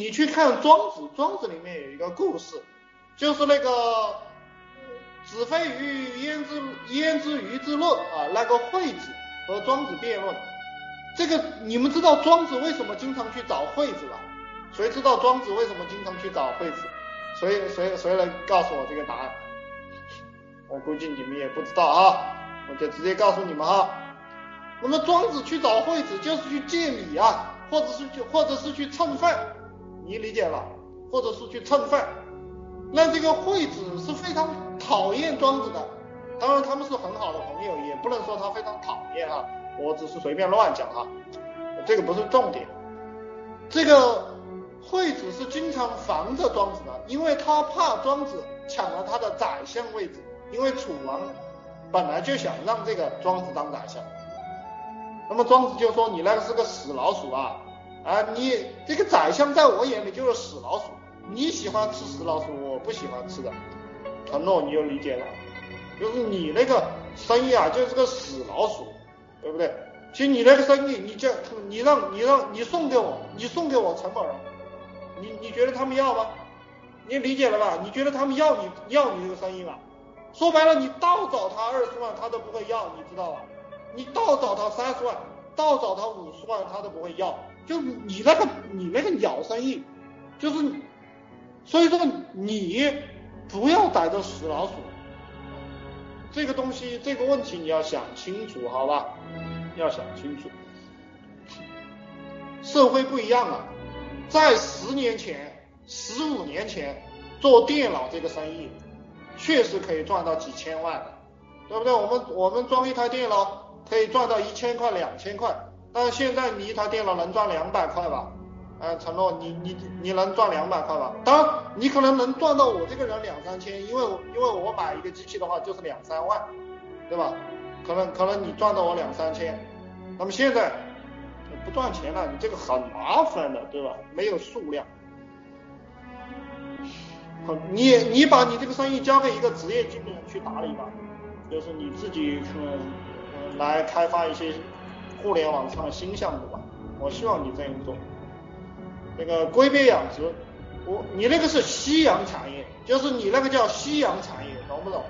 你去看《庄子》，《庄子》里面有一个故事，就是那个子非鱼焉知焉知鱼之乐啊，那个惠子和庄子辩论。这个你们知道庄子为什么经常去找惠子吧？谁知道庄子为什么经常去找惠子？谁谁谁能告诉我这个答案？我估计你们也不知道啊，我就直接告诉你们哈。那么庄子去找惠子就是去借米啊，或者是去或者是去蹭饭，你理解吧？或者是去蹭饭。那这个惠子是非常讨厌庄子的，当然他们是很好的朋友，也不能说他非常讨厌啊。我只是随便乱讲哈，这个不是重点。这个惠子是经常防着庄子的，因为他怕庄子抢了他的宰相位置，因为楚王本来就想让这个庄子当宰相。那么庄子就说：“你那个是个死老鼠啊！啊，你这个宰相在我眼里就是死老鼠，你喜欢吃死老鼠，我不喜欢吃的。”承诺你就理解了，就是你那个生意啊，就是个死老鼠。对不对？其实你那个生意，你叫你让你让你送给我，你送给我陈某人，你你觉得他们要吗？你理解了吧？你觉得他们要你要你这个生意吗？说白了，你倒找他二十万，他都不会要，你知道吧？你倒找他三十万，倒找他五十万，他都不会要。就你那个你那个鸟生意，就是，所以说你不要逮着死老鼠。这个东西，这个问题你要想清楚，好吧？要想清楚。社会不一样了，在十年前、十五年前做电脑这个生意，确实可以赚到几千万，对不对？我们我们装一台电脑可以赚到一千块、两千块，但现在你一台电脑能赚两百块吧？呃，承诺你你你能赚两百块吧？当然，你可能能赚到我这个人两三千，因为因为我买一个机器的话就是两三万，对吧？可能可能你赚到我两三千，那么现在不赚钱了，你这个很麻烦的，对吧？没有数量，你你把你这个生意交给一个职业经理人去打理吧，就是你自己嗯来开发一些互联网上的新项目吧，我希望你这样做。那个龟鳖养殖，我你那个是夕阳产业，就是你那个叫夕阳产业，懂不懂？